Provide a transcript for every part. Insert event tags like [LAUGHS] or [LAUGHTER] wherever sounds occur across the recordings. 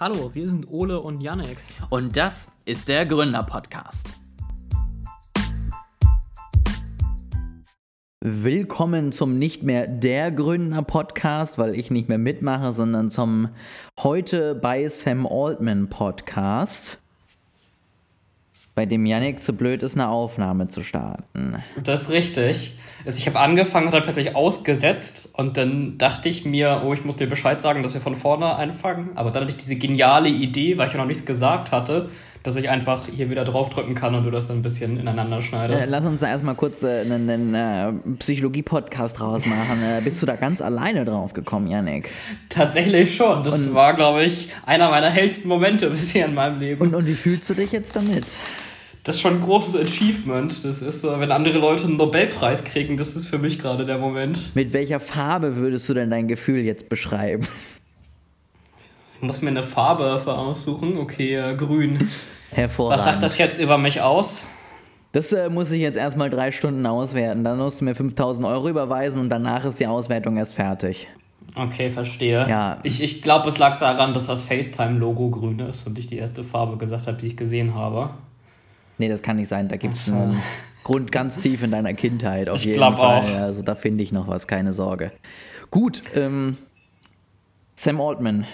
Hallo, wir sind Ole und Yannick. Und das ist der Gründer-Podcast. Willkommen zum nicht mehr der Gründer-Podcast, weil ich nicht mehr mitmache, sondern zum heute bei Sam Altman Podcast bei dem Yannick zu blöd ist, eine Aufnahme zu starten. Das ist richtig. Also ich habe angefangen, hat plötzlich ausgesetzt und dann dachte ich mir, oh, ich muss dir Bescheid sagen, dass wir von vorne anfangen. Aber dann hatte ich diese geniale Idee, weil ich ja noch nichts gesagt hatte, dass ich einfach hier wieder draufdrücken kann und du das dann ein bisschen ineinander schneidest. Äh, lass uns da erstmal kurz äh, einen, einen äh, Psychologie-Podcast draus machen. Äh, bist du da ganz alleine drauf gekommen, Yannick? Tatsächlich schon. Das und, war, glaube ich, einer meiner hellsten Momente [LAUGHS] bisher in meinem Leben. Und, und wie fühlst du dich jetzt damit? Das ist schon ein großes Achievement. Das ist so, wenn andere Leute einen Nobelpreis kriegen, das ist für mich gerade der Moment. Mit welcher Farbe würdest du denn dein Gefühl jetzt beschreiben? Ich muss mir eine Farbe aussuchen. Okay, äh, grün. Hervorragend. Was sagt das jetzt über mich aus? Das äh, muss ich jetzt erstmal drei Stunden auswerten. Dann musst du mir 5000 Euro überweisen und danach ist die Auswertung erst fertig. Okay, verstehe. Ja. Ich, ich glaube, es lag daran, dass das FaceTime-Logo grün ist und ich die erste Farbe gesagt habe, die ich gesehen habe. Nee, das kann nicht sein. Da gibt es so. einen Grund ganz tief in deiner Kindheit. Auf ich glaube auch. Also da finde ich noch was, keine Sorge. Gut, ähm, Sam Altman.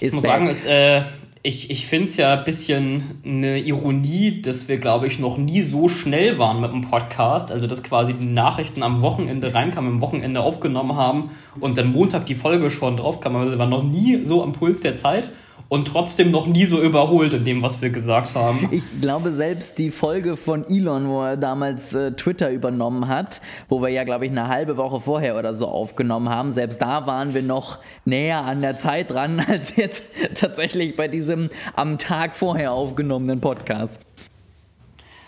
ich muss back. sagen, es, äh, ich, ich finde es ja ein bisschen eine Ironie, dass wir, glaube ich, noch nie so schnell waren mit dem Podcast. Also, dass quasi die Nachrichten am Wochenende reinkamen, am Wochenende aufgenommen haben und dann Montag die Folge schon draufkam. Also, wir waren noch nie so am Puls der Zeit und trotzdem noch nie so überholt in dem, was wir gesagt haben. Ich glaube, selbst die Folge von Elon, wo er damals äh, Twitter übernommen hat, wo wir ja, glaube ich, eine halbe Woche vorher oder so aufgenommen haben, selbst da waren wir noch näher an der Zeit dran, [LAUGHS] als jetzt tatsächlich bei diesem am Tag vorher aufgenommenen Podcast.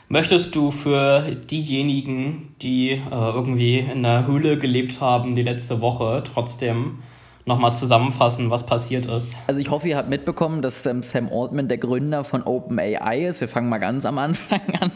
Möchtest du für diejenigen, die äh, irgendwie in der Höhle gelebt haben die letzte Woche, trotzdem nochmal zusammenfassen, was passiert ist. Also ich hoffe, ihr habt mitbekommen, dass ähm, Sam Altman der Gründer von OpenAI ist. Wir fangen mal ganz am Anfang an.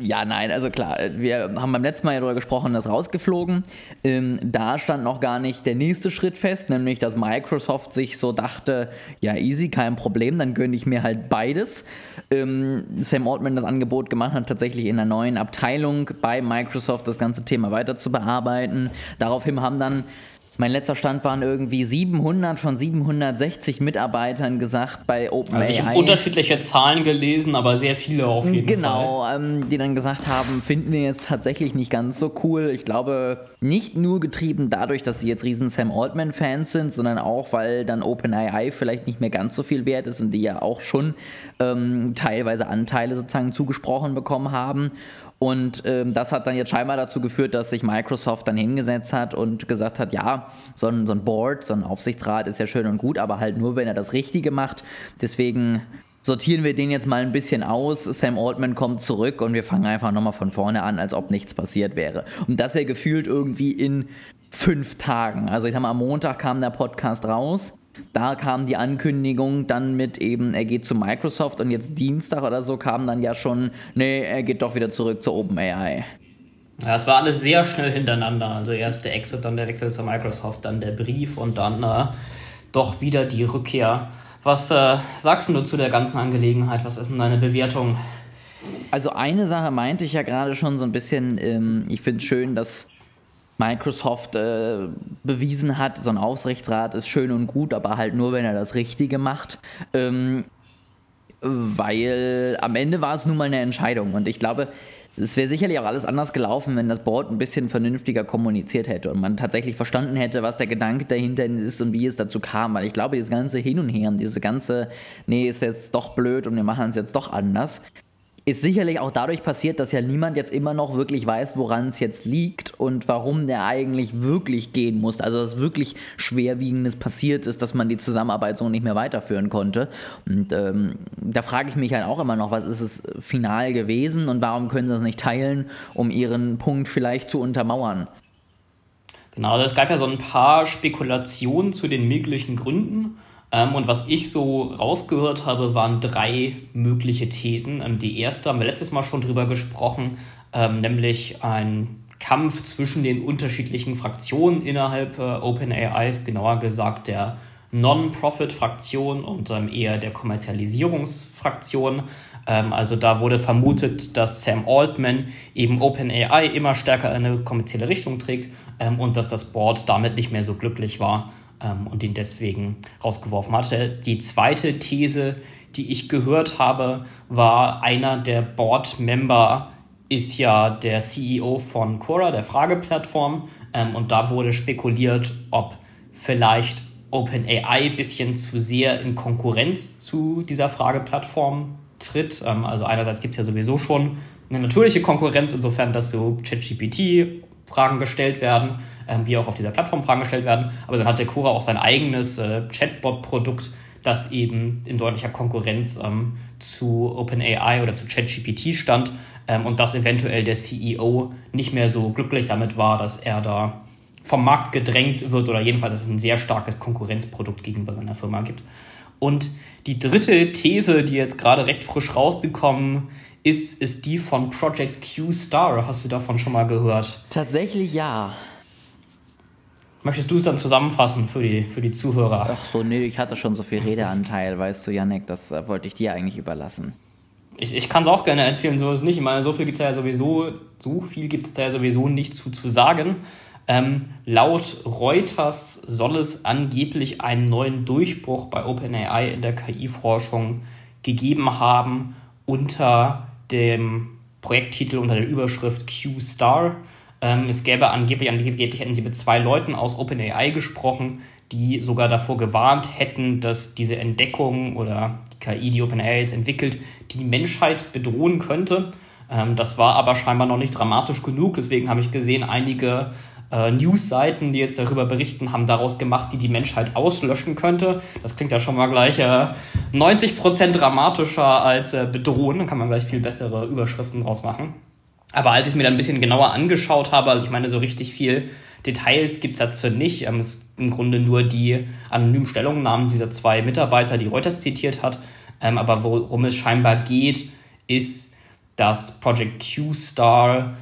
Ja, nein, also klar, wir haben beim letzten Mal ja darüber gesprochen, das rausgeflogen. Ähm, da stand noch gar nicht der nächste Schritt fest, nämlich dass Microsoft sich so dachte, ja easy, kein Problem, dann gönne ich mir halt beides. Ähm, Sam Altman das Angebot gemacht hat, tatsächlich in einer neuen Abteilung bei Microsoft das ganze Thema weiter zu bearbeiten. Daraufhin haben dann mein letzter Stand waren irgendwie 700 von 760 Mitarbeitern gesagt bei OpenAI. Also ich habe unterschiedliche Zahlen gelesen, aber sehr viele auf jeden genau, Fall. Genau, ähm, die dann gesagt haben, finden wir jetzt tatsächlich nicht ganz so cool. Ich glaube, nicht nur getrieben dadurch, dass sie jetzt riesen Sam Altman-Fans sind, sondern auch, weil dann OpenAI vielleicht nicht mehr ganz so viel wert ist und die ja auch schon ähm, teilweise Anteile sozusagen zugesprochen bekommen haben. Und ähm, das hat dann jetzt scheinbar dazu geführt, dass sich Microsoft dann hingesetzt hat und gesagt hat, ja, so ein, so ein Board, so ein Aufsichtsrat ist ja schön und gut, aber halt nur, wenn er das Richtige macht. Deswegen sortieren wir den jetzt mal ein bisschen aus. Sam Altman kommt zurück und wir fangen einfach nochmal von vorne an, als ob nichts passiert wäre. Und das ja gefühlt irgendwie in fünf Tagen. Also ich sag mal, am Montag kam der Podcast raus. Da kam die Ankündigung dann mit eben, er geht zu Microsoft und jetzt Dienstag oder so kam dann ja schon, nee, er geht doch wieder zurück zu OpenAI. Ja, es war alles sehr schnell hintereinander. Also erst der Exit, dann der Wechsel zu Microsoft, dann der Brief und dann äh, doch wieder die Rückkehr. Was äh, sagst du zu der ganzen Angelegenheit? Was ist denn deine Bewertung? Also eine Sache meinte ich ja gerade schon so ein bisschen, ähm, ich finde es schön, dass Microsoft äh, bewiesen hat, so ein Aufsichtsrat ist schön und gut, aber halt nur, wenn er das Richtige macht. Ähm, weil am Ende war es nun mal eine Entscheidung und ich glaube, es wäre sicherlich auch alles anders gelaufen, wenn das Board ein bisschen vernünftiger kommuniziert hätte und man tatsächlich verstanden hätte, was der Gedanke dahinter ist und wie es dazu kam. Weil ich glaube, dieses ganze Hin und Her, diese ganze, nee, ist jetzt doch blöd und wir machen es jetzt doch anders, ist sicherlich auch dadurch passiert, dass ja niemand jetzt immer noch wirklich weiß, woran es jetzt liegt und warum der eigentlich wirklich gehen muss. Also dass wirklich Schwerwiegendes passiert ist, dass man die Zusammenarbeit so nicht mehr weiterführen konnte. Und ähm, da frage ich mich halt auch immer noch, was ist es final gewesen und warum können sie es nicht teilen, um ihren Punkt vielleicht zu untermauern? Genau, also es gab ja so ein paar Spekulationen zu den möglichen Gründen. Ähm, und was ich so rausgehört habe, waren drei mögliche Thesen. Ähm, die erste haben wir letztes Mal schon drüber gesprochen, ähm, nämlich ein Kampf zwischen den unterschiedlichen Fraktionen innerhalb äh, OpenAIs, genauer gesagt der Non-Profit-Fraktion und ähm, eher der Kommerzialisierungsfraktion. Ähm, also da wurde vermutet, dass Sam Altman eben OpenAI immer stärker in eine kommerzielle Richtung trägt ähm, und dass das Board damit nicht mehr so glücklich war ähm, und ihn deswegen rausgeworfen hatte. Die zweite These, die ich gehört habe, war einer der Board-Member ist ja der CEO von Quora, der Frageplattform. Ähm, und da wurde spekuliert, ob vielleicht OpenAI ein bisschen zu sehr in Konkurrenz zu dieser Frageplattform tritt. Ähm, also einerseits gibt es ja sowieso schon eine natürliche Konkurrenz, insofern, dass so ChatGPT Fragen gestellt werden, ähm, wie auch auf dieser Plattform Fragen gestellt werden. Aber dann hat der Quora auch sein eigenes äh, Chatbot-Produkt, das eben in deutlicher Konkurrenz ähm, zu OpenAI oder zu ChatGPT stand ähm, und dass eventuell der CEO nicht mehr so glücklich damit war, dass er da vom Markt gedrängt wird oder jedenfalls, dass es ein sehr starkes Konkurrenzprodukt gegenüber seiner Firma gibt. Und die dritte These, die jetzt gerade recht frisch rausgekommen ist, ist die von Project Q Star. Hast du davon schon mal gehört? Tatsächlich ja. Möchtest du es dann zusammenfassen für die, für die Zuhörer? Ach so, nee, ich hatte schon so viel Redeanteil, weißt du, Janek, das äh, wollte ich dir eigentlich überlassen. Ich, ich kann es auch gerne erzählen, so ist es nicht. Ich meine, so viel gibt es ja sowieso, so viel gibt es da ja sowieso nicht zu, zu sagen. Ähm, laut Reuters soll es angeblich einen neuen Durchbruch bei OpenAI in der KI-Forschung gegeben haben unter dem Projekttitel, unter der Überschrift Q-Star. Ähm, es gäbe angeblich, angeblich hätten sie mit zwei Leuten aus OpenAI gesprochen, die sogar davor gewarnt hätten, dass diese Entdeckung oder die KI, die OpenAI jetzt entwickelt, die Menschheit bedrohen könnte. Ähm, das war aber scheinbar noch nicht dramatisch genug. Deswegen habe ich gesehen, einige äh, News-Seiten, die jetzt darüber berichten, haben daraus gemacht, die die Menschheit auslöschen könnte. Das klingt ja schon mal gleich äh, 90% dramatischer als äh, bedrohen. Dann kann man gleich viel bessere Überschriften draus machen. Aber als ich mir dann ein bisschen genauer angeschaut habe, also ich meine, so richtig viel Details gibt es dazu nicht. Ähm, es ist im Grunde nur die anonymen Stellungnahmen dieser zwei Mitarbeiter, die Reuters zitiert hat. Ähm, aber worum es scheinbar geht, ist, dass Project Q-Star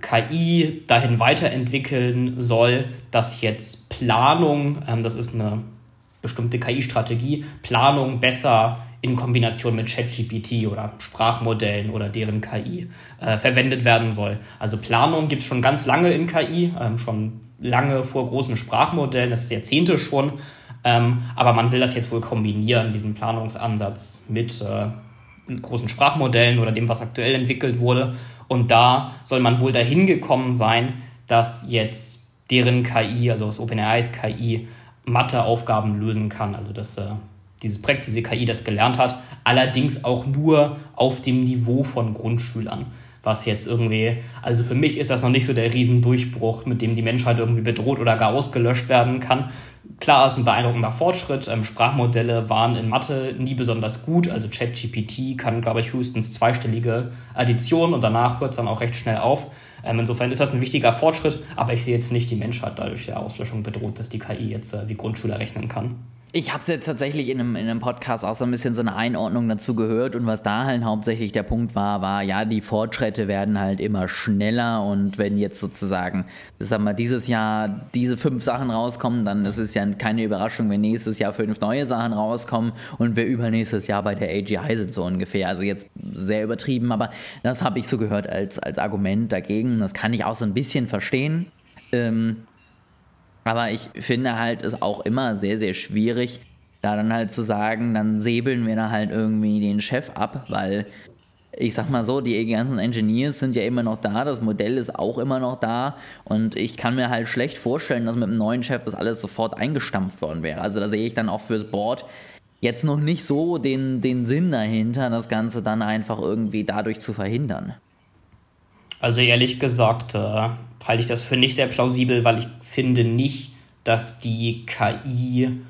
KI dahin weiterentwickeln soll, dass jetzt Planung, ähm, das ist eine bestimmte KI-Strategie, Planung besser in Kombination mit ChatGPT oder Sprachmodellen oder deren KI äh, verwendet werden soll. Also Planung gibt es schon ganz lange in KI, ähm, schon lange vor großen Sprachmodellen, das ist Jahrzehnte schon, ähm, aber man will das jetzt wohl kombinieren, diesen Planungsansatz mit äh, großen Sprachmodellen oder dem, was aktuell entwickelt wurde. Und da soll man wohl dahin gekommen sein, dass jetzt deren KI, also das OpenAIs KI, Matheaufgaben lösen kann. Also dass äh, dieses Projekt, diese KI das gelernt hat, allerdings auch nur auf dem Niveau von Grundschülern. Was jetzt irgendwie, also für mich ist das noch nicht so der Riesendurchbruch, mit dem die Menschheit irgendwie bedroht oder gar ausgelöscht werden kann. Klar, ist ein beeindruckender Fortschritt. Ähm, Sprachmodelle waren in Mathe nie besonders gut. Also ChatGPT kann, glaube ich, höchstens zweistellige Addition und danach hört es dann auch recht schnell auf. Ähm, insofern ist das ein wichtiger Fortschritt, aber ich sehe jetzt nicht die Menschheit dadurch der Auslöschung bedroht, dass die KI jetzt äh, wie Grundschüler rechnen kann. Ich habe es jetzt tatsächlich in einem, in einem Podcast auch so ein bisschen so eine Einordnung dazu gehört und was da halt hauptsächlich der Punkt war, war, ja, die Fortschritte werden halt immer schneller und wenn jetzt sozusagen, sag mal, dieses Jahr diese fünf Sachen rauskommen, dann ist es ja keine Überraschung, wenn nächstes Jahr fünf neue Sachen rauskommen und wir übernächstes Jahr bei der AGI sind so ungefähr. Also jetzt sehr übertrieben, aber das habe ich so gehört als, als Argument dagegen. Das kann ich auch so ein bisschen verstehen. Ähm, aber ich finde halt es auch immer sehr, sehr schwierig, da dann halt zu sagen, dann säbeln wir da halt irgendwie den Chef ab, weil ich sag mal so, die ganzen Engineers sind ja immer noch da, das Modell ist auch immer noch da und ich kann mir halt schlecht vorstellen, dass mit dem neuen Chef das alles sofort eingestampft worden wäre. Also da sehe ich dann auch fürs Board jetzt noch nicht so den, den Sinn dahinter, das Ganze dann einfach irgendwie dadurch zu verhindern. Also ehrlich gesagt, äh, halte ich das für nicht sehr plausibel, weil ich finde nicht, dass die KI-Forschung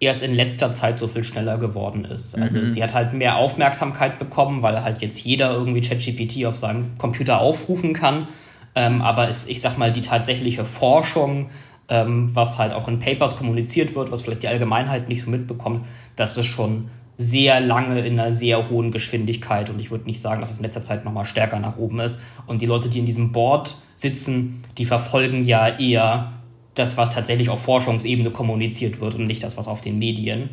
erst in letzter Zeit so viel schneller geworden ist. Also mhm. sie hat halt mehr Aufmerksamkeit bekommen, weil halt jetzt jeder irgendwie ChatGPT auf seinem Computer aufrufen kann. Ähm, aber es, ich sag mal, die tatsächliche Forschung, ähm, was halt auch in Papers kommuniziert wird, was vielleicht die Allgemeinheit nicht so mitbekommt, das ist schon sehr lange in einer sehr hohen Geschwindigkeit und ich würde nicht sagen, dass es in letzter Zeit nochmal stärker nach oben ist. Und die Leute, die in diesem Board sitzen, die verfolgen ja eher das, was tatsächlich auf Forschungsebene kommuniziert wird und nicht das, was auf den Medien,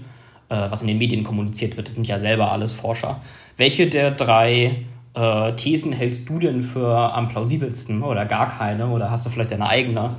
äh, was in den Medien kommuniziert wird. Das sind ja selber alles Forscher. Welche der drei äh, Thesen hältst du denn für am plausibelsten oder gar keine? Oder hast du vielleicht deine eigene?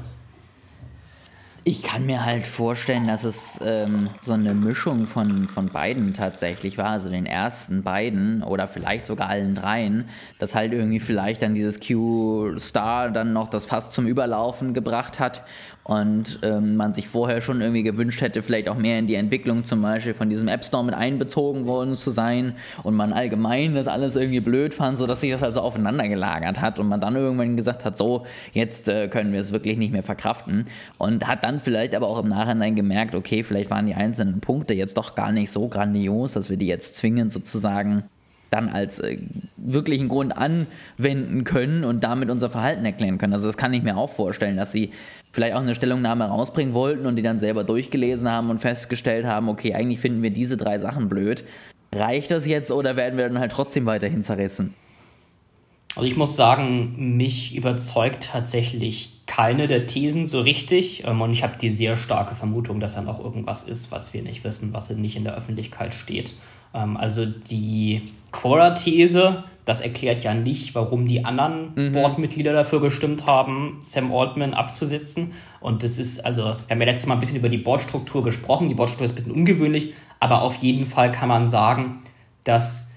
Ich kann mir halt vorstellen, dass es ähm, so eine Mischung von, von beiden tatsächlich war, also den ersten beiden oder vielleicht sogar allen dreien, dass halt irgendwie vielleicht dann dieses Q-Star dann noch das Fass zum Überlaufen gebracht hat und ähm, man sich vorher schon irgendwie gewünscht hätte, vielleicht auch mehr in die Entwicklung zum Beispiel von diesem App Store mit einbezogen worden zu sein und man allgemein das alles irgendwie blöd fand, sodass sich das also aufeinander gelagert hat und man dann irgendwann gesagt hat, so, jetzt äh, können wir es wirklich nicht mehr verkraften. Und hat dann vielleicht aber auch im Nachhinein gemerkt, okay, vielleicht waren die einzelnen Punkte jetzt doch gar nicht so grandios, dass wir die jetzt zwingend sozusagen dann als äh, wirklichen Grund anwenden können und damit unser Verhalten erklären können. Also das kann ich mir auch vorstellen, dass sie vielleicht auch eine Stellungnahme rausbringen wollten und die dann selber durchgelesen haben und festgestellt haben, okay, eigentlich finden wir diese drei Sachen blöd. Reicht das jetzt oder werden wir dann halt trotzdem weiterhin zerrissen? Also ich muss sagen, mich überzeugt tatsächlich keine der Thesen so richtig. Ähm, und ich habe die sehr starke Vermutung, dass da noch irgendwas ist, was wir nicht wissen, was nicht in der Öffentlichkeit steht. Ähm, also die Quora-These, das erklärt ja nicht, warum die anderen mhm. Boardmitglieder dafür gestimmt haben, Sam Altman abzusetzen. Und das ist, also, wir haben ja letztes Mal ein bisschen über die Boardstruktur gesprochen. Die Boardstruktur ist ein bisschen ungewöhnlich, aber auf jeden Fall kann man sagen, dass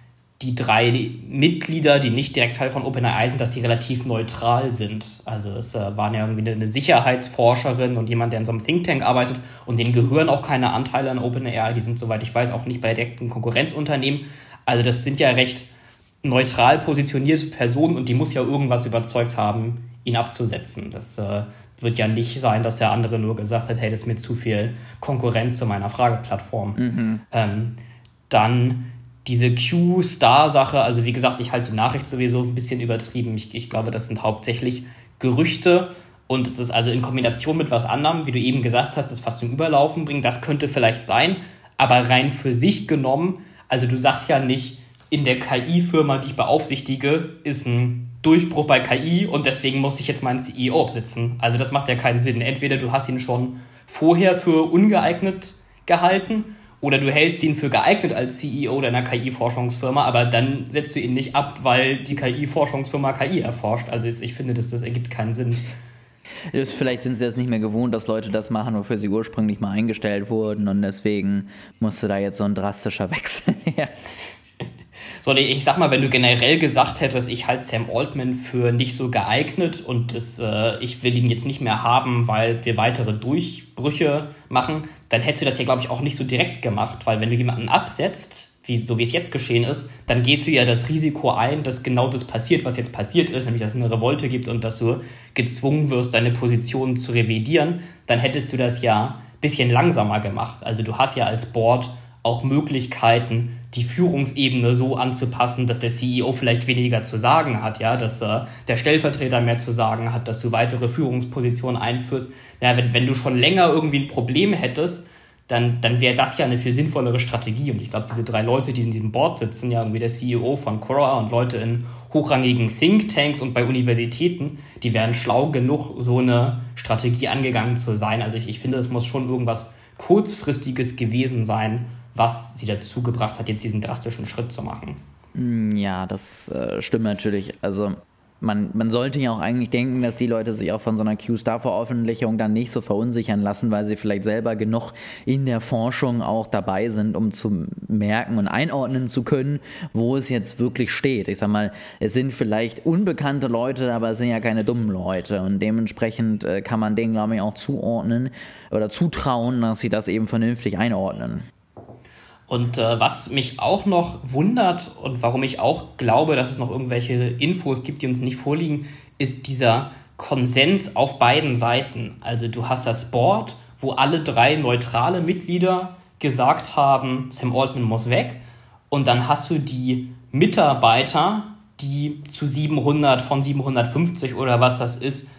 die drei Mitglieder, die nicht direkt Teil von OpenAI sind, dass die relativ neutral sind. Also es äh, waren ja irgendwie eine Sicherheitsforscherin und jemand, der in so einem Think Tank arbeitet und denen gehören auch keine Anteile an OpenAI. Die sind, soweit ich weiß, auch nicht bei direkten Konkurrenzunternehmen. Also das sind ja recht neutral positionierte Personen und die muss ja irgendwas überzeugt haben, ihn abzusetzen. Das äh, wird ja nicht sein, dass der andere nur gesagt hat, hey, das ist mir zu viel Konkurrenz zu meiner Frageplattform. Mhm. Ähm, dann diese Q-Star-Sache, also wie gesagt, ich halte die Nachricht sowieso ein bisschen übertrieben. Ich, ich glaube, das sind hauptsächlich Gerüchte und es ist also in Kombination mit was anderem, wie du eben gesagt hast, das fast zum Überlaufen bringen, das könnte vielleicht sein, aber rein für sich genommen, also du sagst ja nicht, in der KI-Firma, die ich beaufsichtige, ist ein Durchbruch bei KI und deswegen muss ich jetzt meinen CEO absitzen. Also das macht ja keinen Sinn. Entweder du hast ihn schon vorher für ungeeignet gehalten oder du hältst ihn für geeignet als CEO deiner KI-Forschungsfirma, aber dann setzt du ihn nicht ab, weil die KI-Forschungsfirma KI erforscht. Also ich finde, dass das ergibt keinen Sinn. Vielleicht sind sie es nicht mehr gewohnt, dass Leute das machen, wofür sie ursprünglich mal eingestellt wurden und deswegen musste da jetzt so ein drastischer [LAUGHS] Wechsel her. So, ich sag mal, wenn du generell gesagt hättest, ich halte Sam Altman für nicht so geeignet und das, äh, ich will ihn jetzt nicht mehr haben, weil wir weitere Durchbrüche machen, dann hättest du das ja, glaube ich, auch nicht so direkt gemacht, weil wenn du jemanden absetzt, wie, so wie es jetzt geschehen ist, dann gehst du ja das Risiko ein, dass genau das passiert, was jetzt passiert ist, nämlich dass es eine Revolte gibt und dass du gezwungen wirst, deine Position zu revidieren, dann hättest du das ja ein bisschen langsamer gemacht. Also du hast ja als Board auch Möglichkeiten, die Führungsebene so anzupassen, dass der CEO vielleicht weniger zu sagen hat, ja, dass äh, der Stellvertreter mehr zu sagen hat, dass du weitere Führungspositionen einführst. Ja, wenn, wenn du schon länger irgendwie ein Problem hättest, dann, dann wäre das ja eine viel sinnvollere Strategie. Und ich glaube, diese drei Leute, die in diesem Board sitzen, ja irgendwie der CEO von Quora und Leute in hochrangigen Thinktanks und bei Universitäten, die wären schlau genug, so eine Strategie angegangen zu sein. Also ich, ich finde, es muss schon irgendwas kurzfristiges gewesen sein, was sie dazu gebracht hat, jetzt diesen drastischen Schritt zu machen. Mm, ja, das äh, stimmt natürlich. Also man, man sollte ja auch eigentlich denken, dass die Leute sich auch von so einer Q-Star-Veröffentlichung dann nicht so verunsichern lassen, weil sie vielleicht selber genug in der Forschung auch dabei sind, um zu merken und einordnen zu können, wo es jetzt wirklich steht. Ich sag mal, es sind vielleicht unbekannte Leute, aber es sind ja keine dummen Leute und dementsprechend äh, kann man denen, glaube ich, auch zuordnen oder zutrauen, dass sie das eben vernünftig einordnen. Und äh, was mich auch noch wundert und warum ich auch glaube, dass es noch irgendwelche Infos gibt, die uns nicht vorliegen, ist dieser Konsens auf beiden Seiten. Also du hast das Board, wo alle drei neutrale Mitglieder gesagt haben, Sam Altman muss weg. Und dann hast du die Mitarbeiter, die zu 700 von 750 oder was das ist,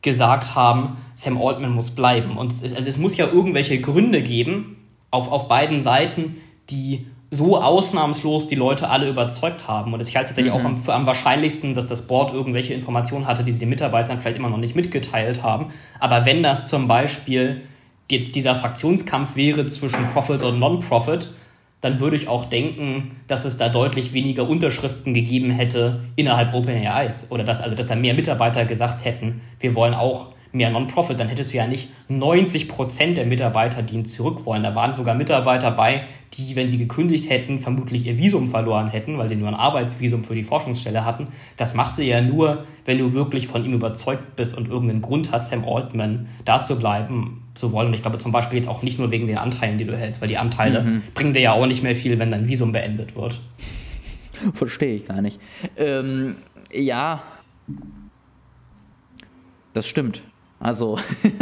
gesagt haben, Sam Altman muss bleiben. Und es, also es muss ja irgendwelche Gründe geben, auf, auf beiden Seiten, die so ausnahmslos die Leute alle überzeugt haben. Und ich halte tatsächlich mhm. auch am, für am wahrscheinlichsten, dass das Board irgendwelche Informationen hatte, die sie den Mitarbeitern vielleicht immer noch nicht mitgeteilt haben. Aber wenn das zum Beispiel jetzt dieser Fraktionskampf wäre zwischen Profit und Non-Profit, dann würde ich auch denken, dass es da deutlich weniger Unterschriften gegeben hätte innerhalb OpenAIs oder dass also dass da mehr Mitarbeiter gesagt hätten, wir wollen auch mehr Non-Profit, dann hättest du ja nicht 90 Prozent der Mitarbeiter, die ihn zurück wollen. Da waren sogar Mitarbeiter bei, die, wenn sie gekündigt hätten, vermutlich ihr Visum verloren hätten, weil sie nur ein Arbeitsvisum für die Forschungsstelle hatten. Das machst du ja nur, wenn du wirklich von ihm überzeugt bist und irgendeinen Grund hast, Sam Altman da zu bleiben zu wollen. Und ich glaube zum Beispiel jetzt auch nicht nur wegen den Anteilen, die du hältst, weil die Anteile mhm. bringen dir ja auch nicht mehr viel, wenn dein Visum beendet wird. [LAUGHS] Verstehe ich gar nicht. Ähm, ja, das stimmt. Also,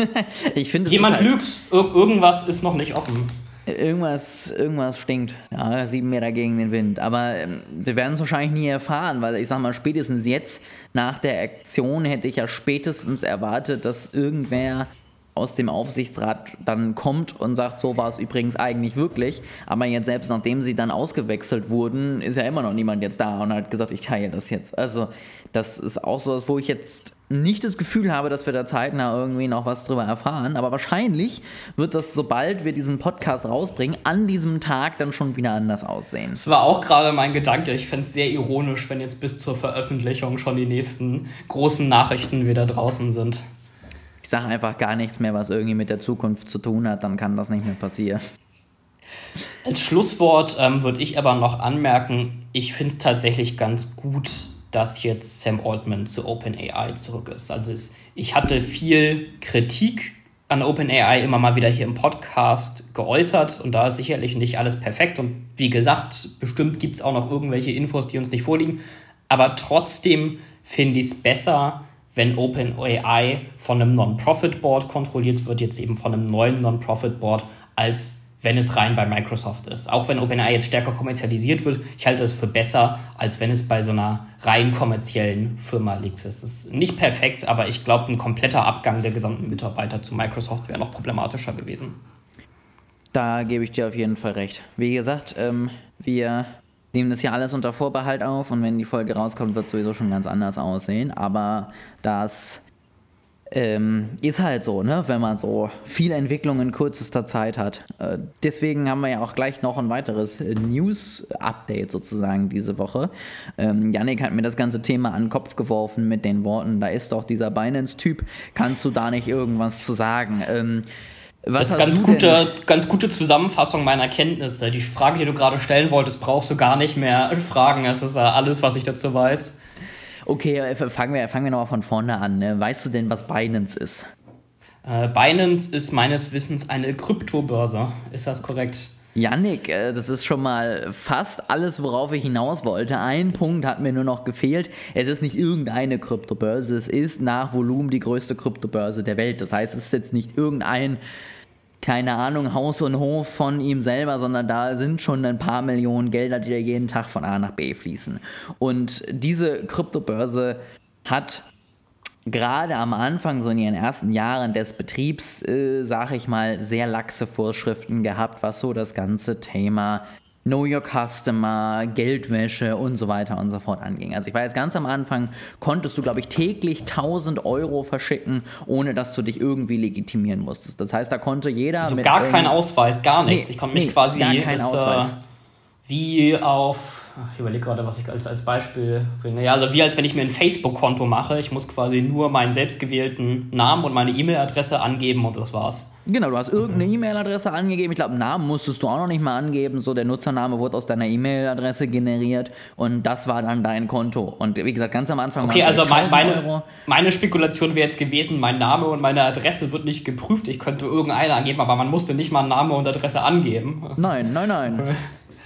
[LAUGHS] ich finde. Jemand halt, lügt. Ir irgendwas ist noch nicht offen. Irgendwas, irgendwas stinkt. Ja, sieben Meter gegen den Wind. Aber ähm, wir werden es wahrscheinlich nie erfahren, weil ich sag mal, spätestens jetzt nach der Aktion hätte ich ja spätestens erwartet, dass irgendwer aus dem Aufsichtsrat dann kommt und sagt, so war es übrigens eigentlich wirklich. Aber jetzt selbst nachdem sie dann ausgewechselt wurden, ist ja immer noch niemand jetzt da und hat gesagt, ich teile das jetzt. Also das ist auch so was, wo ich jetzt nicht das Gefühl habe, dass wir da zeitnah irgendwie noch was drüber erfahren. Aber wahrscheinlich wird das, sobald wir diesen Podcast rausbringen, an diesem Tag dann schon wieder anders aussehen. Das war auch gerade mein Gedanke. Ich fände es sehr ironisch, wenn jetzt bis zur Veröffentlichung schon die nächsten großen Nachrichten wieder draußen sind. Sage einfach gar nichts mehr, was irgendwie mit der Zukunft zu tun hat, dann kann das nicht mehr passieren. Als Schlusswort ähm, würde ich aber noch anmerken, ich finde es tatsächlich ganz gut, dass jetzt Sam Altman zu OpenAI zurück ist. Also es, ich hatte viel Kritik an OpenAI immer mal wieder hier im Podcast geäußert und da ist sicherlich nicht alles perfekt und wie gesagt, bestimmt gibt es auch noch irgendwelche Infos, die uns nicht vorliegen, aber trotzdem finde ich es besser, wenn OpenAI von einem Non-Profit-Board kontrolliert wird, jetzt eben von einem neuen Non-Profit-Board, als wenn es rein bei Microsoft ist. Auch wenn OpenAI jetzt stärker kommerzialisiert wird, ich halte es für besser, als wenn es bei so einer rein kommerziellen Firma liegt. Es ist nicht perfekt, aber ich glaube, ein kompletter Abgang der gesamten Mitarbeiter zu Microsoft wäre noch problematischer gewesen. Da gebe ich dir auf jeden Fall recht. Wie gesagt, ähm, wir nehmen das hier alles unter Vorbehalt auf und wenn die Folge rauskommt, wird es sowieso schon ganz anders aussehen. Aber das ähm, ist halt so, ne, wenn man so viel Entwicklung in kürzester Zeit hat. Äh, deswegen haben wir ja auch gleich noch ein weiteres News-Update sozusagen diese Woche. Ähm, Yannick hat mir das ganze Thema an den Kopf geworfen mit den Worten, da ist doch dieser Binance-Typ, kannst du da nicht irgendwas zu sagen? Ähm, das ist ganz gute, ganz gute Zusammenfassung meiner Kenntnisse. Die Frage, die du gerade stellen wolltest, brauchst du gar nicht mehr [LAUGHS] fragen. Es ist alles, was ich dazu weiß. Okay, äh, fangen wir, fangen wir nochmal von vorne an. Ne? Weißt du denn, was Binance ist? Äh, Binance ist meines Wissens eine Kryptobörse. Ist das korrekt? Yannick, äh, das ist schon mal fast alles, worauf ich hinaus wollte. Ein Punkt hat mir nur noch gefehlt. Es ist nicht irgendeine Kryptobörse, es ist nach Volumen die größte Kryptobörse der Welt. Das heißt, es ist jetzt nicht irgendein keine Ahnung, Haus und Hof von ihm selber, sondern da sind schon ein paar Millionen Gelder, die da jeden Tag von A nach B fließen. Und diese Kryptobörse hat gerade am Anfang, so in ihren ersten Jahren des Betriebs, äh, sage ich mal, sehr laxe Vorschriften gehabt, was so das ganze Thema Know Your Customer, Geldwäsche und so weiter und so fort anging. Also ich war jetzt ganz am Anfang, konntest du, glaube ich, täglich 1000 Euro verschicken, ohne dass du dich irgendwie legitimieren musstest. Das heißt, da konnte jeder... Also gar keinen Ausweis, gar nichts. Nee, ich konnte mich nee, quasi... Gar keinen Ausweis. Äh, wie auf ich überlege gerade, was ich als, als Beispiel bringe. Ja, also wie als wenn ich mir ein Facebook-Konto mache. Ich muss quasi nur meinen selbstgewählten Namen und meine E-Mail-Adresse angeben und das war's. Genau, du hast irgendeine mhm. E-Mail-Adresse angegeben. Ich glaube, Namen musstest du auch noch nicht mal angeben. So, der Nutzername wurde aus deiner E-Mail-Adresse generiert und das war dann dein Konto. Und wie gesagt, ganz am Anfang. Okay, also mein, meine, meine Spekulation wäre jetzt gewesen, mein Name und meine Adresse wird nicht geprüft. Ich könnte irgendeine angeben, aber man musste nicht mal Name und Adresse angeben. Nein, nein, nein. [LAUGHS]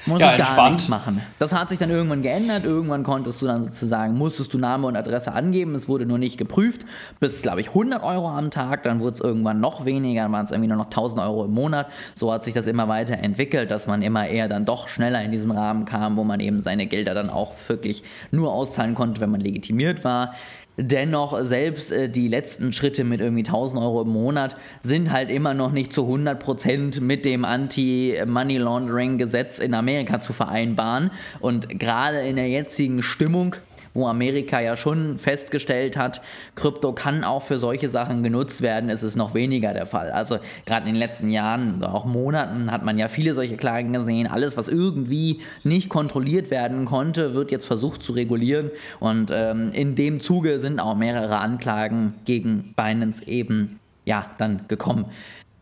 Muss ja, entspannt. machen. Das hat sich dann irgendwann geändert. Irgendwann konntest du dann sozusagen, musstest du Name und Adresse angeben. Es wurde nur nicht geprüft. Bis, glaube ich, 100 Euro am Tag. Dann wurde es irgendwann noch weniger. Dann waren es irgendwie nur noch 1000 Euro im Monat. So hat sich das immer weiter entwickelt, dass man immer eher dann doch schneller in diesen Rahmen kam, wo man eben seine Gelder dann auch wirklich nur auszahlen konnte, wenn man legitimiert war. Dennoch, selbst äh, die letzten Schritte mit irgendwie 1000 Euro im Monat sind halt immer noch nicht zu 100% mit dem Anti-Money Laundering-Gesetz in Amerika zu vereinbaren. Und gerade in der jetzigen Stimmung wo Amerika ja schon festgestellt hat, Krypto kann auch für solche Sachen genutzt werden, ist es noch weniger der Fall. Also gerade in den letzten Jahren, auch Monaten, hat man ja viele solche Klagen gesehen. Alles, was irgendwie nicht kontrolliert werden konnte, wird jetzt versucht zu regulieren. Und ähm, in dem Zuge sind auch mehrere Anklagen gegen Binance eben ja, dann gekommen.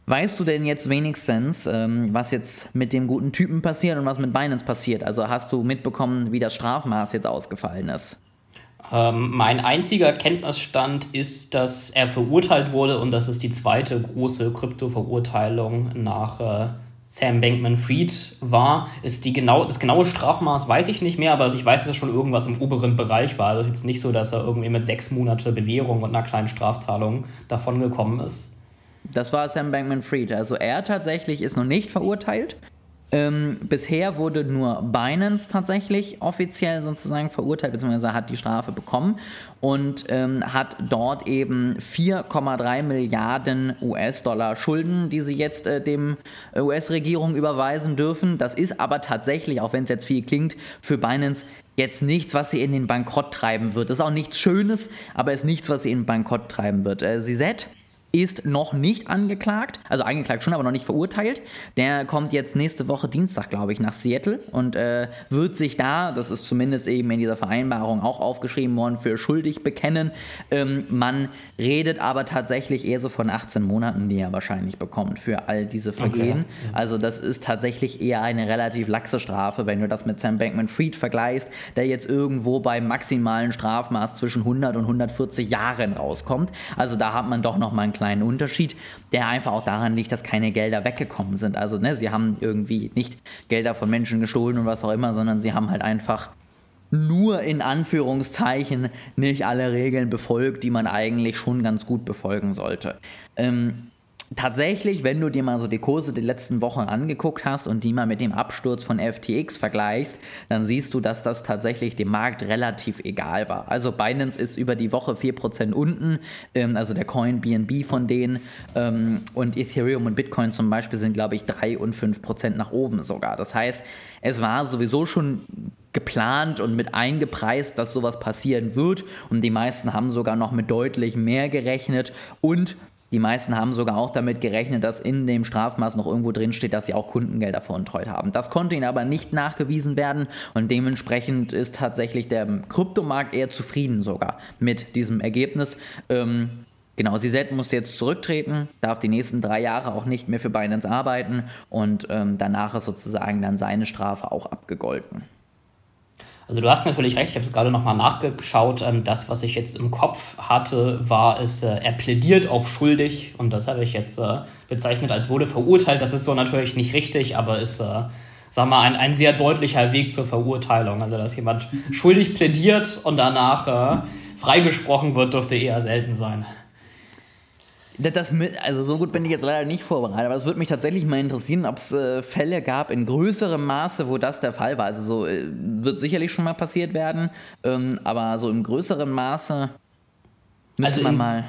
Weißt du denn jetzt wenigstens, ähm, was jetzt mit dem guten Typen passiert und was mit Binance passiert? Also hast du mitbekommen, wie das Strafmaß jetzt ausgefallen ist? Ähm, mein einziger Kenntnisstand ist, dass er verurteilt wurde und das ist die zweite große Krypto-Verurteilung nach äh, Sam Bankman-Fried war. Ist die genau, das genaue Strafmaß weiß ich nicht mehr, aber ich weiß, dass es schon irgendwas im oberen Bereich war. Also jetzt nicht so, dass er irgendwie mit sechs Monate Bewährung und einer kleinen Strafzahlung davongekommen ist. Das war Sam Bankman-Fried. Also er tatsächlich ist noch nicht verurteilt. Ähm, bisher wurde nur Binance tatsächlich offiziell sozusagen verurteilt, beziehungsweise hat die Strafe bekommen und ähm, hat dort eben 4,3 Milliarden US-Dollar Schulden, die sie jetzt äh, dem äh, US-Regierung überweisen dürfen. Das ist aber tatsächlich, auch wenn es jetzt viel klingt, für Binance jetzt nichts, was sie in den Bankrott treiben wird. Das ist auch nichts Schönes, aber ist nichts, was sie in den Bankrott treiben wird. Äh, Sisette ist noch nicht angeklagt, also angeklagt schon, aber noch nicht verurteilt. Der kommt jetzt nächste Woche Dienstag, glaube ich, nach Seattle und äh, wird sich da, das ist zumindest eben in dieser Vereinbarung auch aufgeschrieben worden, für schuldig bekennen. Ähm, man redet aber tatsächlich eher so von 18 Monaten, die er wahrscheinlich bekommt für all diese Vergehen. Okay. Also das ist tatsächlich eher eine relativ laxe Strafe, wenn du das mit Sam Bankman-Fried vergleichst, der jetzt irgendwo beim maximalen Strafmaß zwischen 100 und 140 Jahren rauskommt. Also da hat man doch noch mal einen kleinen kleinen Unterschied, der einfach auch daran liegt, dass keine Gelder weggekommen sind. Also ne, sie haben irgendwie nicht Gelder von Menschen gestohlen und was auch immer, sondern sie haben halt einfach nur in Anführungszeichen nicht alle Regeln befolgt, die man eigentlich schon ganz gut befolgen sollte. Ähm, tatsächlich, wenn du dir mal so die Kurse der letzten Wochen angeguckt hast und die mal mit dem Absturz von FTX vergleichst, dann siehst du, dass das tatsächlich dem Markt relativ egal war. Also Binance ist über die Woche 4% unten, ähm, also der Coin BNB von denen ähm, und Ethereum und Bitcoin zum Beispiel sind, glaube ich, 3 und 5% nach oben sogar. Das heißt, es war sowieso schon geplant und mit eingepreist, dass sowas passieren wird. Und die meisten haben sogar noch mit deutlich mehr gerechnet. Und die meisten haben sogar auch damit gerechnet, dass in dem Strafmaß noch irgendwo drin steht, dass sie auch Kundengelder veruntreut haben. Das konnte ihnen aber nicht nachgewiesen werden und dementsprechend ist tatsächlich der Kryptomarkt eher zufrieden sogar mit diesem Ergebnis. Ähm, Genau, Sisette muss jetzt zurücktreten, darf die nächsten drei Jahre auch nicht mehr für Binance arbeiten und ähm, danach ist sozusagen dann seine Strafe auch abgegolten. Also du hast natürlich recht, ich habe es gerade nochmal nachgeschaut. Ähm, das, was ich jetzt im Kopf hatte, war es, äh, er plädiert auf schuldig und das habe ich jetzt äh, bezeichnet als wurde verurteilt. Das ist so natürlich nicht richtig, aber ist, äh, sag mal, ein, ein sehr deutlicher Weg zur Verurteilung. Also dass jemand schuldig plädiert und danach freigesprochen wird, dürfte eher selten sein. Das, also so gut bin ich jetzt leider nicht vorbereitet, aber es würde mich tatsächlich mal interessieren, ob es äh, Fälle gab in größerem Maße, wo das der Fall war. Also so äh, wird sicherlich schon mal passiert werden, ähm, aber so im größeren Maße müsste also man mal.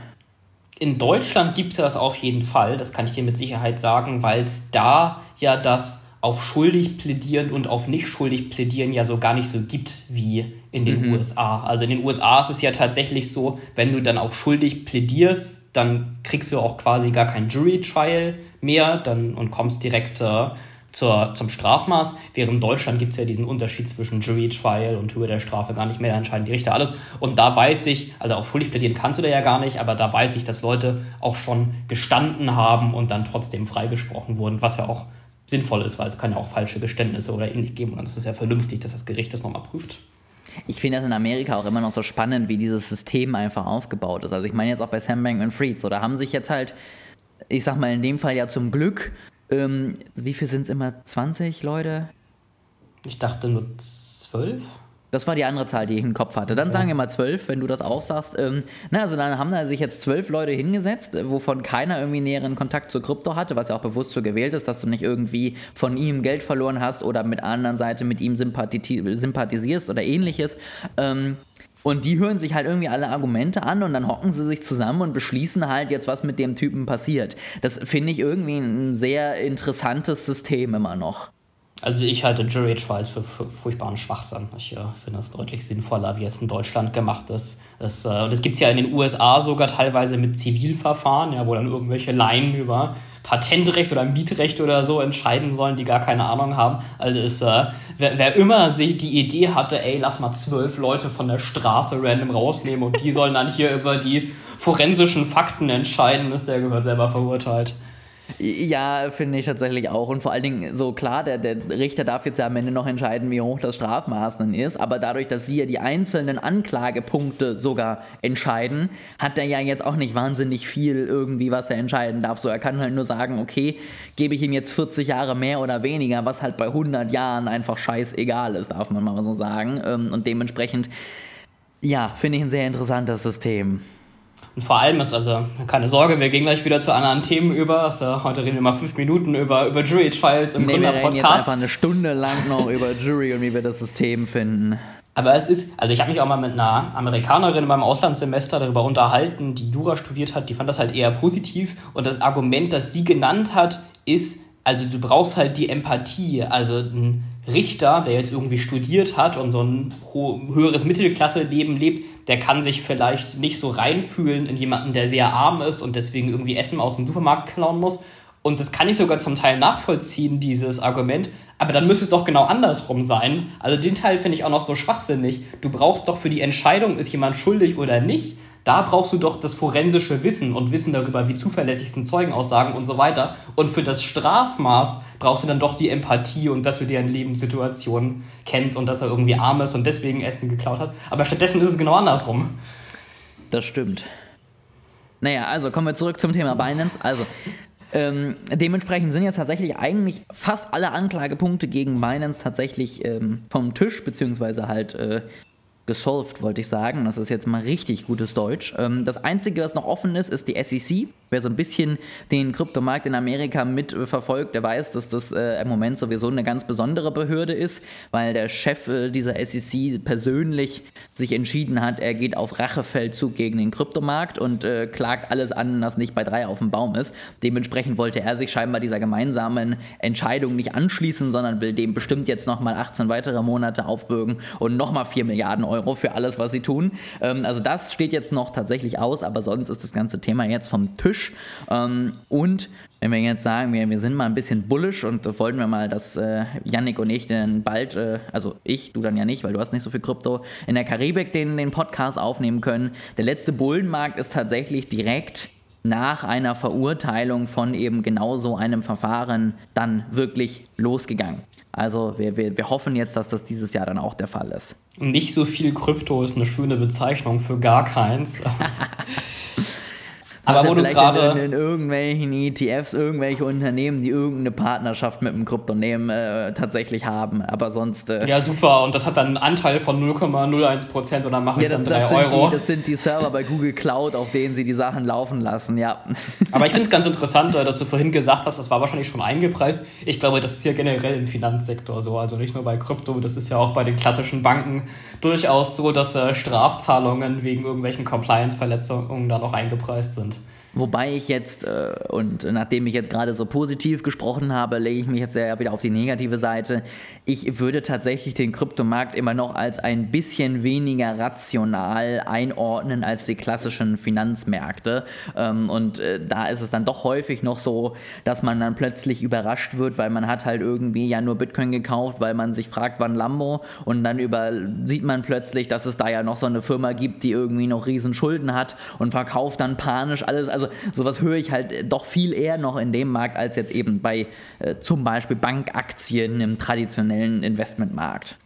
In Deutschland gibt es ja das auf jeden Fall, das kann ich dir mit Sicherheit sagen, weil es da ja das auf schuldig plädieren und auf nicht schuldig plädieren ja so gar nicht so gibt wie in den mhm. USA. Also in den USA ist es ja tatsächlich so, wenn du dann auf schuldig plädierst, dann kriegst du auch quasi gar kein Jury Trial mehr dann, und kommst direkt äh, zur, zum Strafmaß. Während in Deutschland gibt es ja diesen Unterschied zwischen Jury Trial und Höhe der Strafe gar nicht mehr, da entscheiden die Richter alles. Und da weiß ich, also auf schuldig plädieren kannst du da ja gar nicht, aber da weiß ich, dass Leute auch schon gestanden haben und dann trotzdem freigesprochen wurden, was ja auch sinnvoll ist, weil es kann ja auch falsche Geständnisse oder ähnlich geben. Und dann ist ja vernünftig, dass das Gericht das nochmal prüft. Ich finde das in Amerika auch immer noch so spannend, wie dieses System einfach aufgebaut ist. Also ich meine jetzt auch bei Sam Bankman-Fried, so da haben sich jetzt halt, ich sag mal in dem Fall ja zum Glück, ähm, wie viel sind es immer? 20 Leute? Ich dachte nur 12. Das war die andere Zahl, die ich im Kopf hatte. Dann okay. sagen wir mal zwölf, wenn du das auch sagst. Ähm, na, also dann haben da sich jetzt zwölf Leute hingesetzt, äh, wovon keiner irgendwie näheren Kontakt zur Krypto hatte, was ja auch bewusst so gewählt ist, dass du nicht irgendwie von ihm Geld verloren hast oder mit anderen Seite mit ihm sympathisierst oder ähnliches. Ähm, Und die hören sich halt irgendwie alle Argumente an und dann hocken sie sich zusammen und beschließen halt jetzt, was mit dem Typen passiert. Das finde ich irgendwie ein sehr interessantes System immer noch. Also ich halte Jury Trials für, furchtbaren Schwachsinn. Ich äh, finde es deutlich sinnvoller, wie es in Deutschland gemacht ist. Das, äh, und das gibt es ja in den USA sogar teilweise mit Zivilverfahren, ja, wo dann irgendwelche Laien über Patentrecht oder Mietrecht oder so entscheiden sollen, die gar keine Ahnung haben. Also ist, äh, wer, wer immer die Idee hatte, ey, lass mal zwölf Leute von der Straße random rausnehmen und die sollen dann hier über die forensischen Fakten entscheiden, ist der gehört selber verurteilt. Ja, finde ich tatsächlich auch. Und vor allen Dingen, so klar, der, der Richter darf jetzt ja am Ende noch entscheiden, wie hoch das Strafmaß dann ist. Aber dadurch, dass sie ja die einzelnen Anklagepunkte sogar entscheiden, hat er ja jetzt auch nicht wahnsinnig viel irgendwie, was er entscheiden darf. So, er kann halt nur sagen, okay, gebe ich ihm jetzt 40 Jahre mehr oder weniger, was halt bei 100 Jahren einfach scheißegal ist, darf man mal so sagen. Ähm, und dementsprechend, ja, finde ich ein sehr interessantes System. Und vor allem ist also, keine Sorge, wir gehen gleich wieder zu anderen Themen über. Also, heute reden wir mal fünf Minuten über, über Jury Trials im nee, Gründer-Podcast. Wir reden jetzt einfach eine Stunde lang noch über Jury und wie wir das System finden. Aber es ist, also ich habe mich auch mal mit einer Amerikanerin beim Auslandssemester darüber unterhalten, die Jura studiert hat, die fand das halt eher positiv. Und das Argument, das sie genannt hat, ist, also du brauchst halt die Empathie. Also ein Richter, der jetzt irgendwie studiert hat und so ein höheres Mittelklasse-Leben lebt, der kann sich vielleicht nicht so reinfühlen in jemanden, der sehr arm ist und deswegen irgendwie Essen aus dem Supermarkt klauen muss. Und das kann ich sogar zum Teil nachvollziehen, dieses Argument. Aber dann müsste es doch genau andersrum sein. Also den Teil finde ich auch noch so schwachsinnig. Du brauchst doch für die Entscheidung, ist jemand schuldig oder nicht, da brauchst du doch das forensische Wissen und Wissen darüber, wie zuverlässig sind Zeugenaussagen und so weiter. Und für das Strafmaß brauchst du dann doch die Empathie und dass du deren Lebenssituation kennst und dass er irgendwie arm ist und deswegen Essen geklaut hat. Aber stattdessen ist es genau andersrum. Das stimmt. Naja, also kommen wir zurück zum Thema Binance. Also, ähm, dementsprechend sind jetzt tatsächlich eigentlich fast alle Anklagepunkte gegen Binance tatsächlich ähm, vom Tisch, beziehungsweise halt äh, gesolved, wollte ich sagen. Das ist jetzt mal richtig gutes Deutsch. Ähm, das Einzige, was noch offen ist, ist die SEC. Wer so ein bisschen den Kryptomarkt in Amerika mitverfolgt, der weiß, dass das äh, im Moment sowieso eine ganz besondere Behörde ist, weil der Chef äh, dieser SEC persönlich sich entschieden hat, er geht auf Rachefeldzug gegen den Kryptomarkt und äh, klagt alles an, was nicht bei drei auf dem Baum ist. Dementsprechend wollte er sich scheinbar dieser gemeinsamen Entscheidung nicht anschließen, sondern will dem bestimmt jetzt nochmal 18 weitere Monate aufbürgen und nochmal 4 Milliarden Euro für alles, was sie tun. Ähm, also das steht jetzt noch tatsächlich aus, aber sonst ist das ganze Thema jetzt vom Tisch. Ähm, und wenn wir jetzt sagen, wir, wir sind mal ein bisschen bullisch und wollten wir mal, dass äh, Yannick und ich dann bald, äh, also ich, du dann ja nicht, weil du hast nicht so viel Krypto, in der Karibik den, den Podcast aufnehmen können. Der letzte Bullenmarkt ist tatsächlich direkt nach einer Verurteilung von eben genau so einem Verfahren dann wirklich losgegangen. Also wir, wir, wir hoffen jetzt, dass das dieses Jahr dann auch der Fall ist. Nicht so viel Krypto ist eine schöne Bezeichnung für gar keins. [LAUGHS] Aber wo du gerade in, in, irgendwelchen ETFs, irgendwelche Unternehmen, die irgendeine Partnerschaft mit einem Kryptonehmen äh, tatsächlich haben. Aber sonst. Äh, ja, super. Und das hat dann einen Anteil von 0,01 Prozent und dann mache ja, ich dann 3 Euro. Die, das sind die Server bei Google Cloud, auf denen sie die Sachen laufen lassen, ja. Aber ich finde es ganz interessant, äh, dass du vorhin gesagt hast, das war wahrscheinlich schon eingepreist. Ich glaube, das ist ja generell im Finanzsektor so. Also nicht nur bei Krypto, das ist ja auch bei den klassischen Banken durchaus so, dass äh, Strafzahlungen wegen irgendwelchen Compliance-Verletzungen da noch eingepreist sind. Wobei ich jetzt, äh, und nachdem ich jetzt gerade so positiv gesprochen habe, lege ich mich jetzt ja wieder auf die negative Seite. Ich würde tatsächlich den Kryptomarkt immer noch als ein bisschen weniger rational einordnen als die klassischen Finanzmärkte. Ähm, und äh, da ist es dann doch häufig noch so, dass man dann plötzlich überrascht wird, weil man hat halt irgendwie ja nur Bitcoin gekauft, weil man sich fragt, wann Lambo. Und dann über, sieht man plötzlich, dass es da ja noch so eine Firma gibt, die irgendwie noch riesen Schulden hat und verkauft dann panisch alles. Also also sowas höre ich halt doch viel eher noch in dem Markt als jetzt eben bei äh, zum Beispiel Bankaktien im traditionellen Investmentmarkt.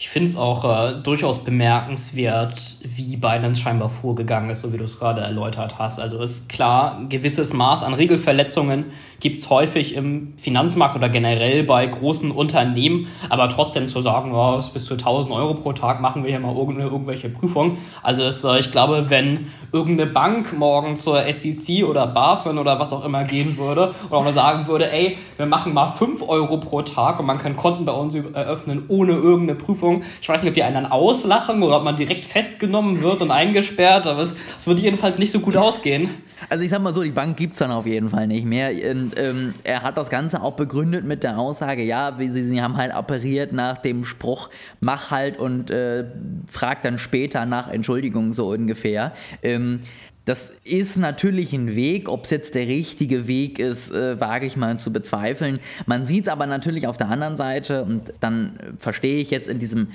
Ich finde es auch äh, durchaus bemerkenswert, wie Binance scheinbar vorgegangen ist, so wie du es gerade erläutert hast. Also ist klar, ein gewisses Maß an Regelverletzungen gibt es häufig im Finanzmarkt oder generell bei großen Unternehmen, aber trotzdem zu sagen, oh, bis zu 1000 Euro pro Tag machen wir hier mal irgendeine, irgendwelche Prüfung. Also ist, äh, ich glaube, wenn irgendeine Bank morgen zur SEC oder BaFin oder was auch immer gehen würde und auch sagen würde, ey, wir machen mal 5 Euro pro Tag und man kann Konten bei uns eröffnen ohne irgendeine Prüfung, Untersuchung. Ich weiß nicht, ob die einen dann auslachen oder ob man direkt festgenommen wird und eingesperrt, aber es, es würde jedenfalls nicht so gut ausgehen. Also ich sag mal so, die Bank gibt es dann auf jeden Fall nicht mehr. Und, ähm, er hat das Ganze auch begründet mit der Aussage, ja, sie, sie haben halt operiert nach dem Spruch, mach halt und äh, frag dann später nach Entschuldigung, so ungefähr. Ähm, das ist natürlich ein Weg. Ob es jetzt der richtige Weg ist, äh, wage ich mal zu bezweifeln. Man sieht es aber natürlich auf der anderen Seite und dann verstehe ich jetzt in diesem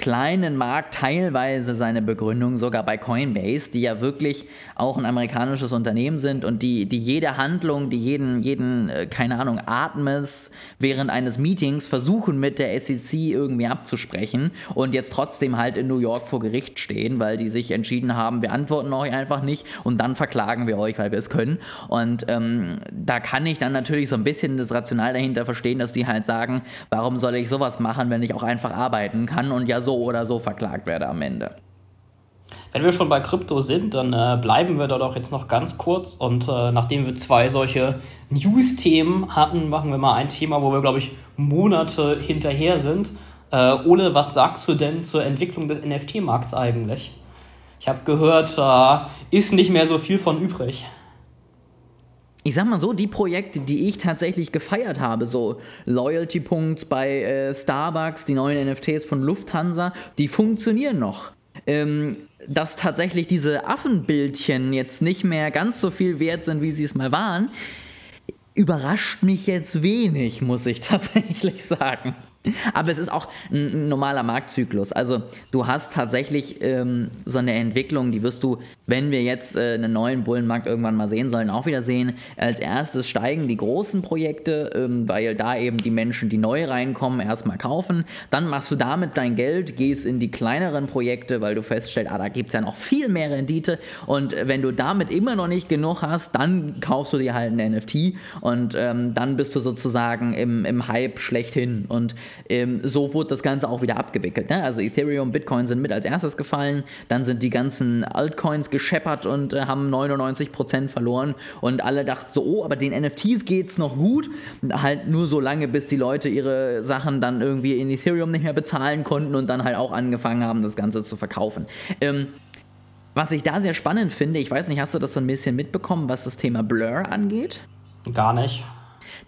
kleinen Markt teilweise seine Begründung sogar bei Coinbase, die ja wirklich auch ein amerikanisches Unternehmen sind und die, die jede Handlung, die jeden, jeden, äh, keine Ahnung, Atmes während eines Meetings versuchen mit der SEC irgendwie abzusprechen und jetzt trotzdem halt in New York vor Gericht stehen, weil die sich entschieden haben, wir antworten euch einfach nicht und dann verklagen wir euch, weil wir es können. Und ähm, da kann ich dann natürlich so ein bisschen das Rational dahinter verstehen, dass die halt sagen, warum soll ich sowas machen, wenn ich auch einfach arbeiten kann und ja so so oder so verklagt werde am Ende. Wenn wir schon bei Krypto sind, dann äh, bleiben wir da doch jetzt noch ganz kurz. Und äh, nachdem wir zwei solche News-Themen hatten, machen wir mal ein Thema, wo wir, glaube ich, Monate hinterher sind. Äh, Ole, was sagst du denn zur Entwicklung des NFT-Markts eigentlich? Ich habe gehört, ist nicht mehr so viel von übrig ich sag mal so, die Projekte, die ich tatsächlich gefeiert habe, so Loyalty Points bei äh, Starbucks, die neuen NFTs von Lufthansa, die funktionieren noch. Ähm, dass tatsächlich diese Affenbildchen jetzt nicht mehr ganz so viel wert sind, wie sie es mal waren, überrascht mich jetzt wenig, muss ich [LAUGHS] tatsächlich sagen. Aber es ist auch ein, normaler Marktzyklus. Also du hast tatsächlich ähm, so eine Entwicklung, die wirst du, wenn wir jetzt äh, einen neuen Bullenmarkt irgendwann mal sehen sollen, auch wieder sehen. Als erstes steigen die großen Projekte, ähm, weil da eben die Menschen, die neu reinkommen, erstmal kaufen. Dann machst du damit dein Geld, gehst in die kleineren Projekte, weil du feststellst, ah, da gibt es ja noch viel mehr Rendite. Und wenn du damit immer noch nicht genug hast, dann kaufst du dir halt ein NFT und ähm, dann bist du sozusagen im, im Hype schlechthin. Und ähm, so wurde das Ganze auch wieder abgewickelt. Ne? Also Ethereum, Bitcoin sind mit als erstes gefallen, dann sind die ganzen Altcoins gescheppert und äh, haben 99% verloren und alle dachten so, oh, aber den NFTs geht's noch gut. Halt nur so lange, bis die Leute ihre Sachen dann irgendwie in Ethereum nicht mehr bezahlen konnten und dann halt auch angefangen haben, das Ganze zu verkaufen. Ähm, was ich da sehr spannend finde, ich weiß nicht, hast du das so ein bisschen mitbekommen, was das Thema Blur angeht? Gar nicht.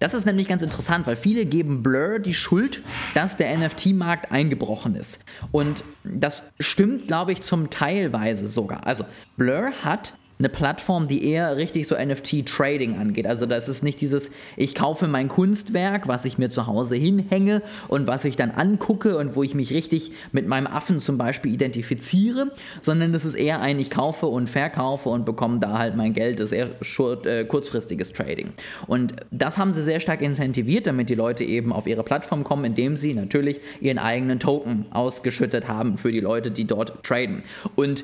Das ist nämlich ganz interessant, weil viele geben Blur die Schuld, dass der NFT-Markt eingebrochen ist. Und das stimmt, glaube ich, zum Teilweise sogar. Also Blur hat eine Plattform, die eher richtig so NFT-Trading angeht. Also das ist nicht dieses, ich kaufe mein Kunstwerk, was ich mir zu Hause hinhänge und was ich dann angucke und wo ich mich richtig mit meinem Affen zum Beispiel identifiziere, sondern das ist eher ein, ich kaufe und verkaufe und bekomme da halt mein Geld. Das ist eher short, äh, kurzfristiges Trading. Und das haben sie sehr stark incentiviert, damit die Leute eben auf ihre Plattform kommen, indem sie natürlich ihren eigenen Token ausgeschüttet haben für die Leute, die dort traden. Und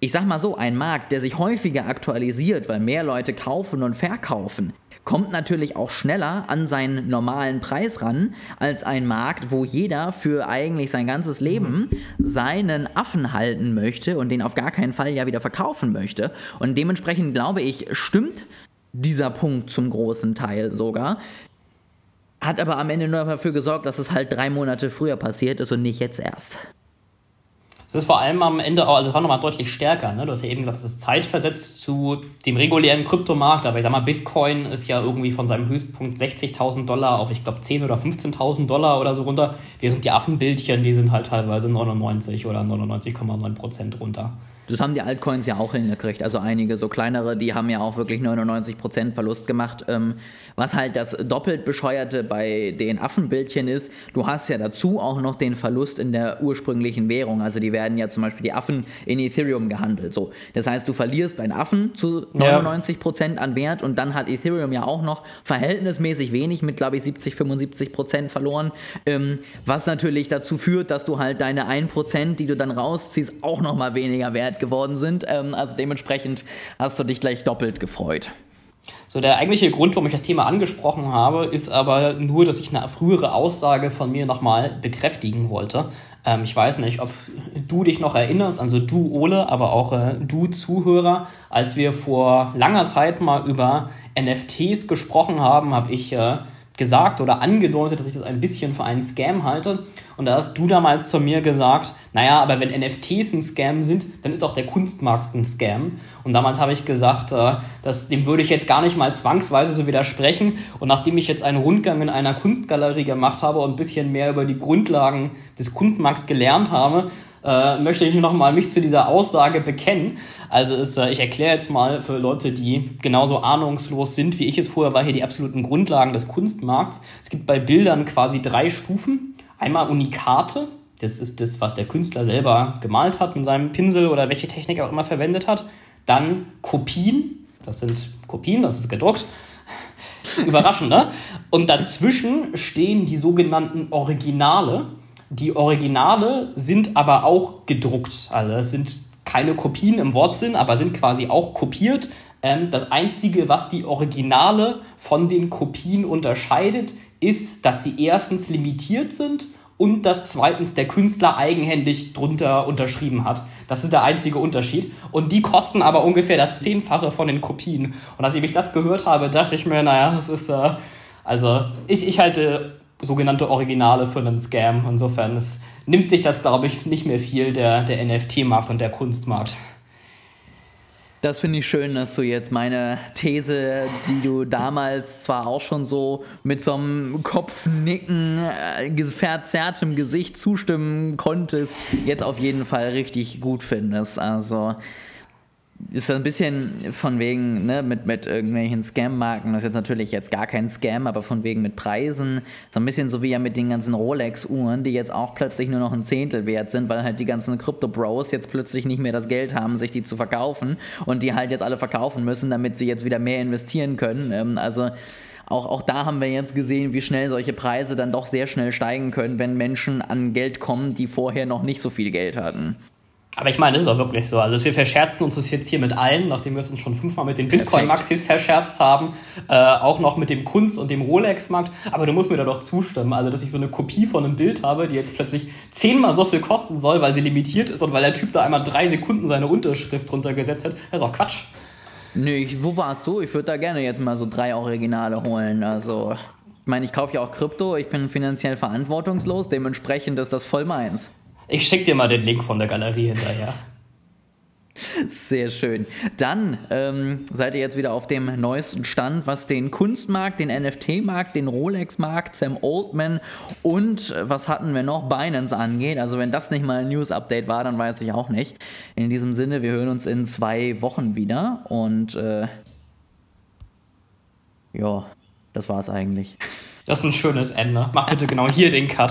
ich sag mal so, ein Markt, der sich häufiger aktualisiert, weil mehr Leute kaufen und verkaufen, kommt natürlich auch schneller an seinen normalen Preis ran, als ein Markt, wo jeder für eigentlich sein ganzes Leben seinen Affen halten möchte und den auf gar keinen Fall ja wieder verkaufen möchte. Und dementsprechend glaube ich, stimmt dieser Punkt zum großen Teil sogar. Hat aber am Ende nur dafür gesorgt, dass es halt drei Monate früher passiert ist und nicht jetzt erst. Es ist vor allem am Ende, also es war nochmal deutlich stärker. Ne? Du hast ja eben gesagt, es ist zeitversetzt zu dem regulären Kryptomarkt, aber ich sag mal, Bitcoin ist ja irgendwie von seinem Höchstpunkt 60.000 Dollar auf, ich glaube, 10.000 oder 15.000 Dollar oder so runter, während die Affenbildchen, die sind halt teilweise 99 oder 99,9 Prozent runter. Das haben die Altcoins ja auch hingekriegt. Also einige so kleinere, die haben ja auch wirklich 99% Verlust gemacht. Ähm, was halt das doppelt bescheuerte bei den Affenbildchen ist, du hast ja dazu auch noch den Verlust in der ursprünglichen Währung. Also die werden ja zum Beispiel die Affen in Ethereum gehandelt. So. Das heißt, du verlierst deinen Affen zu 99 Prozent an Wert und dann hat Ethereum ja auch noch verhältnismäßig wenig mit, glaube ich, 70, 75 Prozent verloren. Ähm, was natürlich dazu führt, dass du halt deine 1%, die du dann rausziehst, auch nochmal weniger wert geworden sind. Ähm, also dementsprechend hast du dich gleich doppelt gefreut. So, der eigentliche Grund, warum ich das Thema angesprochen habe, ist aber nur, dass ich eine frühere Aussage von mir nochmal bekräftigen wollte. Ähm, ich weiß nicht, ob du dich noch erinnerst, also du Ole, aber auch äh, du Zuhörer, als wir vor langer Zeit mal über NFTs gesprochen haben, habe ich äh, gesagt oder angedeutet, dass ich das ein bisschen für einen Scam halte. Und da hast du damals zu mir gesagt, naja, aber wenn NFTs ein Scam sind, dann ist auch der Kunstmarkt ein Scam. Und damals habe ich gesagt, äh, dass, dem würde ich jetzt gar nicht mal zwangsweise so widersprechen. Und nachdem ich jetzt einen Rundgang in einer Kunstgalerie gemacht habe und ein bisschen mehr über die Grundlagen des Kunstmarkts gelernt habe, äh, möchte ich noch mal mich zu dieser Aussage bekennen. Also ist, äh, ich erkläre jetzt mal für Leute, die genauso ahnungslos sind wie ich es vorher war, hier die absoluten Grundlagen des Kunstmarkts. Es gibt bei Bildern quasi drei Stufen. Einmal Unikate, das ist das, was der Künstler selber gemalt hat mit seinem Pinsel oder welche Technik er auch immer verwendet hat. Dann Kopien, das sind Kopien, das ist gedruckt. Überraschend, ne? Und dazwischen stehen die sogenannten Originale. Die Originale sind aber auch gedruckt. Also es sind keine Kopien im Wortsinn, aber sind quasi auch kopiert. Ähm, das Einzige, was die Originale von den Kopien unterscheidet, ist, dass sie erstens limitiert sind und dass zweitens der Künstler eigenhändig drunter unterschrieben hat. Das ist der einzige Unterschied. Und die kosten aber ungefähr das Zehnfache von den Kopien. Und nachdem ich das gehört habe, dachte ich mir, naja, das ist, äh, also ich, ich halte sogenannte Originale für einen Scam. Insofern es nimmt sich das, glaube ich, nicht mehr viel, der, der NFT-Markt und der Kunstmarkt. Das finde ich schön, dass du jetzt meine These, die du damals zwar auch schon so mit so einem Kopfnicken, äh, verzerrtem Gesicht zustimmen konntest, jetzt auf jeden Fall richtig gut findest. Also ist ein bisschen von wegen, ne, mit, mit irgendwelchen Scam-Marken, das ist jetzt natürlich jetzt gar kein Scam, aber von wegen mit Preisen, so ein bisschen so wie ja mit den ganzen Rolex-Uhren, die jetzt auch plötzlich nur noch ein Zehntel wert sind, weil halt die ganzen Crypto-Bros jetzt plötzlich nicht mehr das Geld haben, sich die zu verkaufen und die halt jetzt alle verkaufen müssen, damit sie jetzt wieder mehr investieren können. Ähm, also auch, auch da haben wir jetzt gesehen, wie schnell solche Preise dann doch sehr schnell steigen können, wenn Menschen an Geld kommen, die vorher noch nicht so viel Geld hatten. Aber ich meine, das ist auch wirklich so. Also wir verscherzen uns das jetzt hier mit allen, nachdem wir es uns schon fünfmal mit den Bitcoin-Maxis verscherzt haben, äh, auch noch mit dem Kunst- und dem Rolex-Markt. Aber du musst mir da doch zustimmen. Also, dass ich so eine Kopie von einem Bild habe, die jetzt plötzlich zehnmal so viel kosten soll, weil sie limitiert ist und weil der Typ da einmal drei Sekunden seine Unterschrift drunter gesetzt hat, das ist auch Quatsch. Nö, ich, wo war es so? Ich würde da gerne jetzt mal so drei Originale holen. Also, ich meine, ich kaufe ja auch Krypto, ich bin finanziell verantwortungslos, dementsprechend ist das voll meins. Ich schicke dir mal den Link von der Galerie hinterher. Sehr schön. Dann ähm, seid ihr jetzt wieder auf dem neuesten Stand, was den Kunstmarkt, den NFT-Markt, den Rolex-Markt, Sam Oldman und äh, was hatten wir noch, Binance angeht. Also wenn das nicht mal ein News-Update war, dann weiß ich auch nicht. In diesem Sinne, wir hören uns in zwei Wochen wieder und äh, ja, das war's eigentlich. Das ist ein schönes Ende. Mach bitte genau hier den Cut.